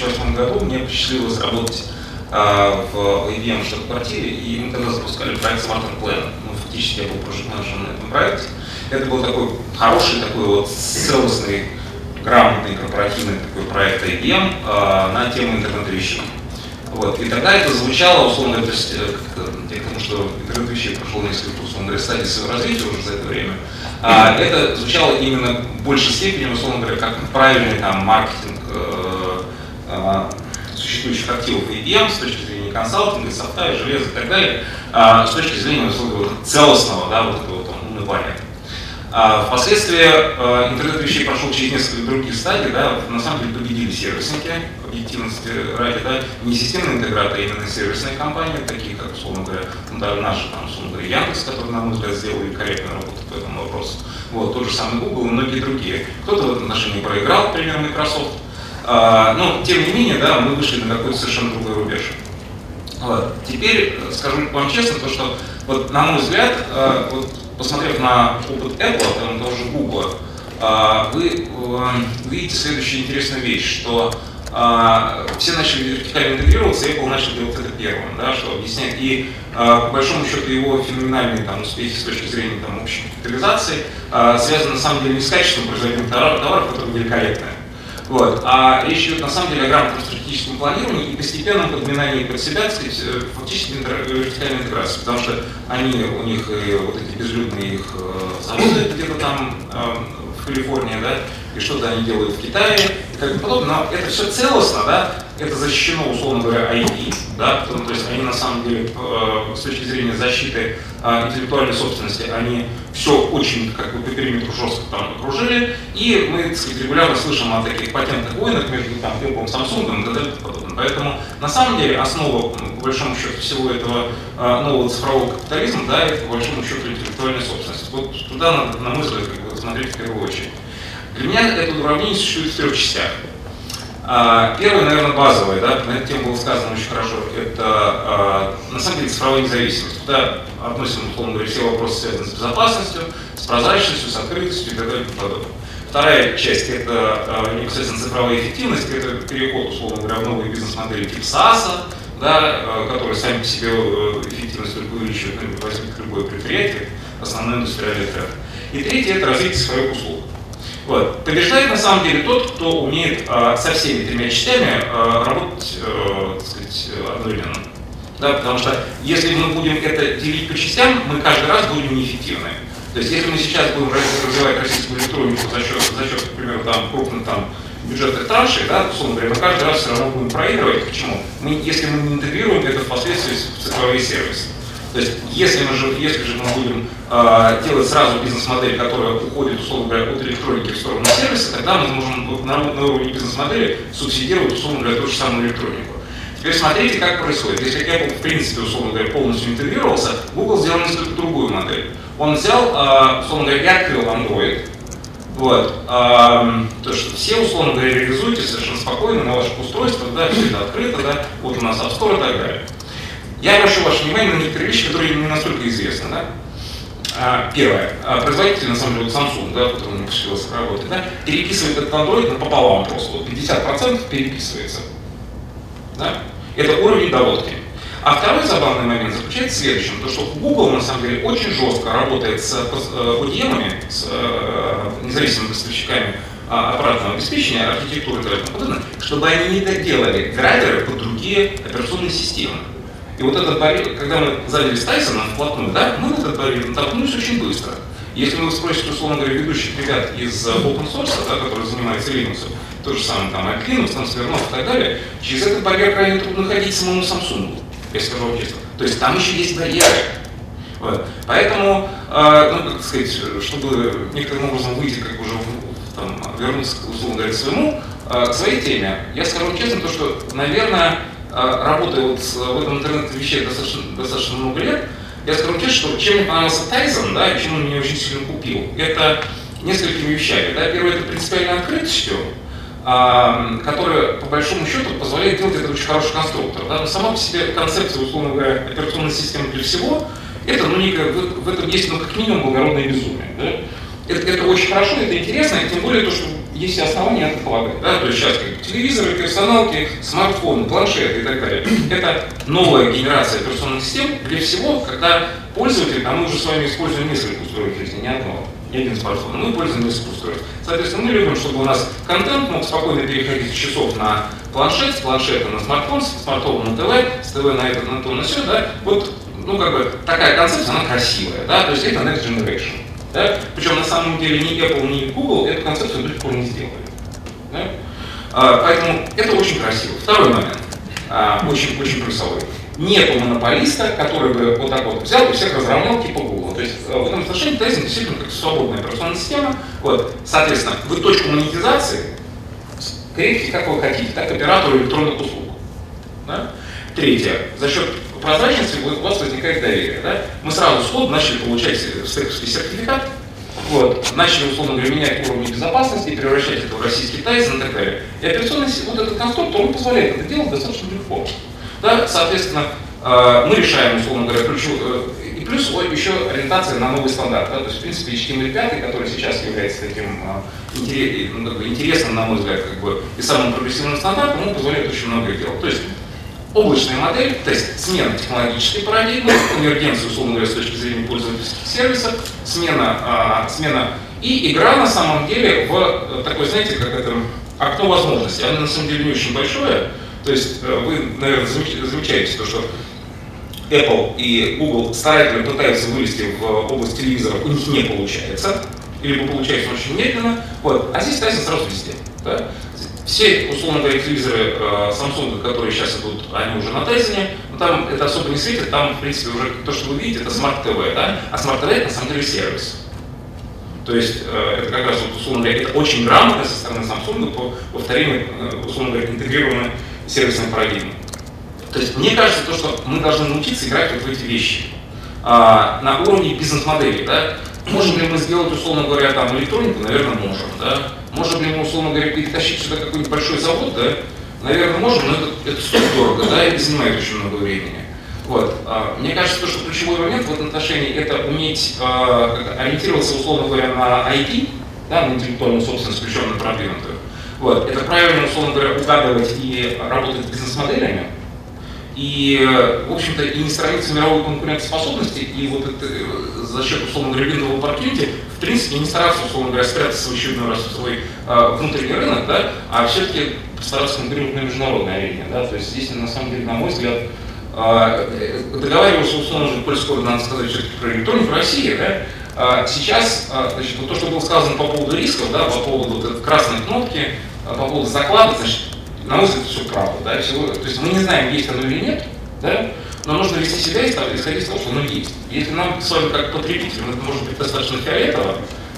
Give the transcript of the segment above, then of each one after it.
2008 году мне посчастливилось работать а, в IBM штаб-квартире, и мы тогда запускали проект Smart Plan. Ну, фактически я был проект-менеджером на этом проекте. Это был такой хороший, такой вот целостный, грамотный корпоративный такой проект IBM а, на тему интернета вещей. Вот. И тогда это звучало, условно говоря, э, к тому, что интернет вещей прошел несколько, условно говоря, стадий своего развития уже за это время, а, это звучало именно в большей степени, условно говоря, как правильный там, маркетинг э, существующих активов IBM с точки зрения консалтинга, софта, железа и так далее, э, с точки зрения условно целостного, да, вот этого вот, умывания. А впоследствии интернет вещей прошел через несколько других стадий, да, на самом деле победили сервисники, объективности ради, да, не системные интеграторы, а именно сервисные компании, такие как, условно говоря, ну, да, наши, там, условно говоря, Яндекс, который, на мой взгляд, сделали корректную работу по этому вопросу. Вот, тот же самый Google и многие другие. Кто-то в этом отношении проиграл, например, Microsoft. А, но, тем не менее, да, мы вышли на какой-то совершенно другой рубеж. Вот. Теперь скажу вам честно, то, что, вот, на мой взгляд, э, вот, посмотрев на опыт Apple, а там тоже Google, а, вы видите следующую интересную вещь, что а, все начали вертикально интегрироваться, Apple начал делать это первым, да, что объясняет. И по большому счету его феноменальные там, успехи с точки зрения там, общей капитализации связаны на самом деле не с качеством производимых товаров, товаров которые великолепные, вот. А речь идет на самом деле о грамотном стратегическом планировании и постепенном подминании под себя, так сказать, э, фактически вертикальной интеграции, потому что они, у них и вот эти безлюдные их э, заводы где-то там э, в Калифорнии, да, и что-то они делают в Китае, и бы подобное, но это все целостно, да, это защищено, условно говоря, IP, да, то, то есть они на самом деле э, с точки зрения защиты э, интеллектуальной собственности, они все очень как бы по периметру жестко там окружили, и мы, так сказать, регулярно слышим о таких патентных войнах между там, Apple, Samsung и так далее. Поэтому на самом деле основа, по большому счету, всего этого э, нового цифрового капитализма, да, это по большому счету интеллектуальная собственность. Вот туда на мой взгляд, как бы, смотреть в первую очередь. Для меня это уравнение существует в трех частях. А, первое, наверное, базовое, да, на эту тему было сказано очень хорошо, это а, на самом деле цифровая независимость. Туда относим, условно говоря, все вопросы, связанные с безопасностью, с прозрачностью, с открытостью и так далее и подобное. Вторая часть – это а, непосредственно цифровая эффективность, это переход, условно говоря, в новые бизнес-модели типа SaaS, да, которые сами по себе э, эффективность только увеличивают, возьмите любое предприятие, основной индустриальный тренд. И третье – это развитие своих услуг. Вот. Побеждает на самом деле тот, кто умеет э, со всеми тремя частями э, работать э, так сказать, одновременно. Да, потому что если мы будем это делить по частям, мы каждый раз будем неэффективны. То есть если мы сейчас будем развивать российскую электронику за счет, за счет например, там, крупных там, бюджетных траншей, да, условно говоря, мы каждый раз все равно будем проигрывать. Почему? Мы, если мы не интегрируем это впоследствии в цифровые сервисы. То есть, если, мы же, если же мы будем э, делать сразу бизнес-модель, которая уходит, условно говоря, от электроники в сторону сервиса, тогда мы можем на, на уровне бизнес-модели субсидировать, условно говоря, ту же самую электронику. Теперь смотрите, как происходит. Если Apple, в принципе, условно говоря, полностью интегрировался, Google сделал несколько другую модель. Он взял, э, условно говоря, и открыл Android, вот. А, то, что все, условно говоря, реализуете совершенно спокойно на ваших устройствах, да, все это открыто, да, вот у нас App Store и так далее. Я обращу ваше внимание на некоторые вещи, которые не настолько известны. Да? А, первое. А, производитель, на самом деле, Samsung, да, который мне посчастливился работать, да, переписывает этот Android пополам просто. Вот 50% переписывается. Да? Это уровень доводки. А второй забавный момент заключается в следующем, то что Google на самом деле очень жестко работает с ODM, э, с э, независимыми поставщиками а, аппаратного обеспечения, архитектуры и так далее, чтобы они не доделали драйверы под другие операционные системы. И вот этот барьер, когда мы занялись Тайсоном вплотную, да, мы этот барьер натолкнулись очень быстро. Если вы спросите, условно говоря, ведущих ребят из э, open source, да, которые занимаются Linux, то же самое там от Linux, там Смирнов и так далее, через этот барьер крайне трудно ходить самому Samsung, я скажу честно. То есть там еще есть барьеры. Вот. Поэтому, э, ну, как сказать, чтобы некоторым образом выйти, как уже там, вернуться, условно говоря, к своему, э, к своей теме, я скажу честно, то, что, наверное, а, работая вот в этом интернете вещей достаточно, достаточно много лет, я скажу честно, что чем мне понравился Тайзен, да, и почему он меня очень сильно купил, это несколькими вещами. Да. Первое, это принципиальной открытостью, а, которая, по большому счету, позволяет делать это очень хороший конструктор. Да. Но сама по себе концепция, условно говоря, операционной системы для всего, это, ну, некое, в, в этом есть, ну, как минимум, благородное безумие. Да. Это, это очень хорошо, это интересно, и тем более то, что есть основания это полагать. Да? То есть сейчас как телевизоры, персоналки, смартфоны, планшеты и так далее. Это новая генерация операционных систем для всего, когда пользователь, а мы уже с вами используем несколько устройств жизни, не одно, не один смартфон, мы пользуемся несколько. Соответственно, мы любим, чтобы у нас контент мог спокойно переходить с часов на планшет, с планшета на смартфон, с смартфона на ТВ, с ТВ на это, на то, на все, да, вот, ну, как бы, такая концепция, она красивая, да, то есть это next generation. Да? Причем на самом деле ни Apple, ни Google эту концепцию до сих пор не сделали. Да? А, поэтому это очень красиво. Второй момент, а, очень, очень плюсовой. Нету монополиста, который бы вот так вот взял и всех разровнял типа Google. То есть а, в этом отношении Тайзен действительно как свободная операционная система. Вот. Соответственно, вы точку монетизации крепите как вы хотите, так оператору электронных услуг. Да? Третье. За счет прозрачности у вас возникает доверие. Да? Мы сразу сходу начали получать стековский сертификат, вот, начали, условно говоря, менять уровни безопасности, превращать это в российский тайзен и так далее. И операционный вот этот конструктор, он позволяет это делать достаточно легко. Да? Соответственно, э, мы решаем, условно говоря, ключу, э, и плюс еще ориентация на новый стандарт. Да? То есть, в принципе, HTML5, который сейчас является таким э, ну, интересным, на мой взгляд, как бы, и самым прогрессивным стандартом, он позволяет очень многое делать. То есть, облачная модель, то есть смена технологической парадигмы, конвергенция, условно говоря, с точки зрения пользовательских сервисов, смена, а, смена и игра на самом деле в э, такой, знаете, как это окно возможностей. Оно на самом деле не очень большое. То есть э, вы, наверное, замечаете то, что Apple и Google старательно пытаются вылезти в область телевизоров, у них не получается, либо получается очень медленно. Вот. А здесь Tyson сразу везде. Да? Все, условно говоря, телевизоры э, Samsung, которые сейчас идут, они уже на Тайзене, но там это особо не светит, там, в принципе, уже то, что вы видите, это Smart TV, да? а Smart TV это на самом деле сервис. То есть э, это как раз, вот, условно говоря, это очень грамотно со стороны Samsung по повторению, э, условно говоря, интегрированной сервисной парадигмы. То есть мне кажется, то, что мы должны научиться играть вот в эти вещи а, на уровне бизнес-модели. Да? Можем ли мы сделать, условно говоря, там электронику? Наверное, можем. Да? Можем ли мы, условно говоря, перетащить сюда какой-нибудь большой завод? Да? Наверное, можем, но это, это стоит дорого, да, и занимает очень много времени. Вот. А, мне кажется, то, что ключевой момент в этом отношении это уметь а, ориентироваться, условно говоря, на IT, да, на интеллектуальную собственность, причем на продвинутую. Вот. Это правильно, условно говоря, угадывать и работать с бизнес-моделями, и, в общем-то, и не страница мировой конкурентоспособности, и вот это, э, за счет, условно говоря, винного оппортюнити, в принципе, не стараться, условно говоря, спрятаться в очередной раз в свой э, внутренний рынок, да, а все-таки постараться конкурировать на международной арене. Да, то есть здесь, на самом деле, на мой взгляд, э, договаривался, условно говоря, коль скоро надо сказать все-таки про электронику России, да, сейчас, значит, вот то, что было сказано по поводу рисков, да, по поводу вот этой красной кнопки, по поводу заклада, значит, на мой взгляд, все правда. Да, всего, то есть мы не знаем, есть оно или нет, да, но нужно вести себя и исходить из того, что оно есть. Если нам с вами как потребителям это может быть достаточно фиолетово,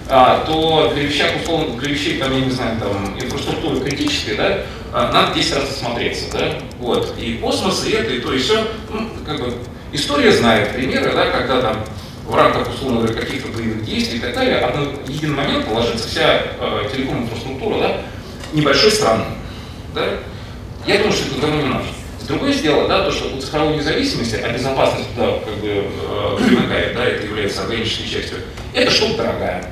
а, то для вещей, условно, для вещей, там, я не знаю, там, инфраструктуры критической, да, а, надо 10 раз осмотреться, да, вот, и космос, и это, и то, и все, ну, как бы, история знает примеры, да, когда там в рамках, условно говоря, каких-то боевых действий и так далее, в один момент положится вся э, телеком-инфраструктура, да, небольшой страны, да? Я думаю, что это никому не нужно. Другое дело, да, то, что у цифровой независимости, а безопасность туда как бы э, примыкает, да, это является органической частью, это штука дорогая.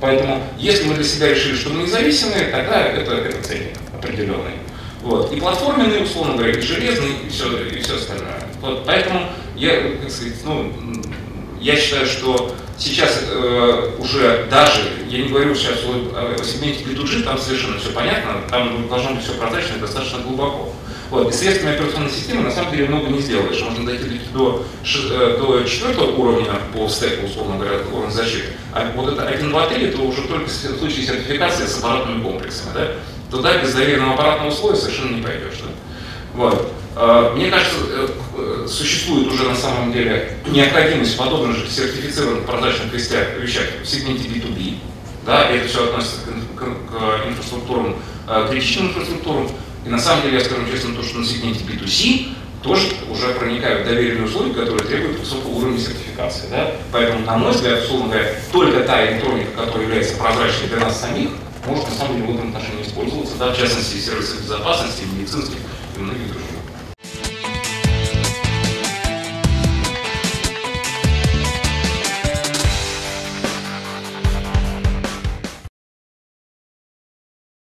Поэтому, если мы для себя решили, что мы независимые, тогда это, это ценник определенный. Вот. И платформенный, условно говоря, и железный, и все, и все остальное. Вот. Поэтому я, как сказать, ну, я считаю, что сейчас э, уже даже, я не говорю сейчас о, сегменте B2G, там совершенно все понятно, там должно быть все прозрачно и достаточно глубоко. Вот. И средствами операционной системы на самом деле много не сделаешь. Можно дойти до, э, до четвертого уровня по стеку, условно говоря, уровня защиты. А вот это 1, 2, 3, это уже только в случае сертификации с аппаратными комплексами. Да? Туда без доверенного аппаратного слоя совершенно не пойдешь. Да? Вот. А, мне кажется, э, существует уже на самом деле необходимость подобных же сертифицированных прозрачных вещах, вещах в сегменте B2B. Да, и это все относится к, к, к инфраструктурам, э, критичным инфраструктурам. И на самом деле, я скажу честно, то, что на сегменте B2C тоже уже проникают доверенные услуги, которые требуют высокого уровня сертификации. Да? Поэтому, на мой взгляд, условно говоря, только та электроника, которая является прозрачной для нас самих, может на самом деле в этом отношении использоваться, да, в частности, сервисы безопасности, медицинских и многих других.